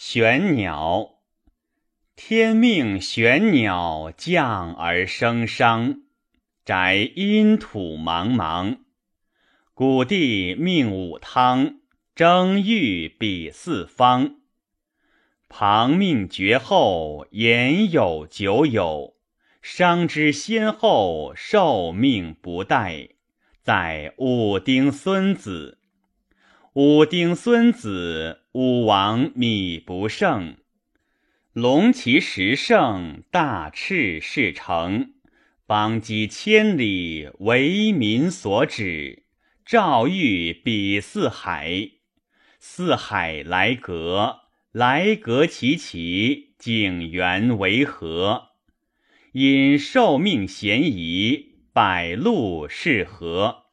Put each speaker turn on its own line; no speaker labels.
玄鸟，天命玄鸟降而生商，宅阴土茫茫。古帝命武汤，征玉比四方。旁命绝后，言有久有。商之先后，寿命不殆。在武丁孙子，武丁孙子。武王米不胜，龙其十胜，大赤事成，邦畿千里，为民所指。赵玉比四海，四海来隔，来隔其其，景元为和。因受命嫌疑，百禄是和。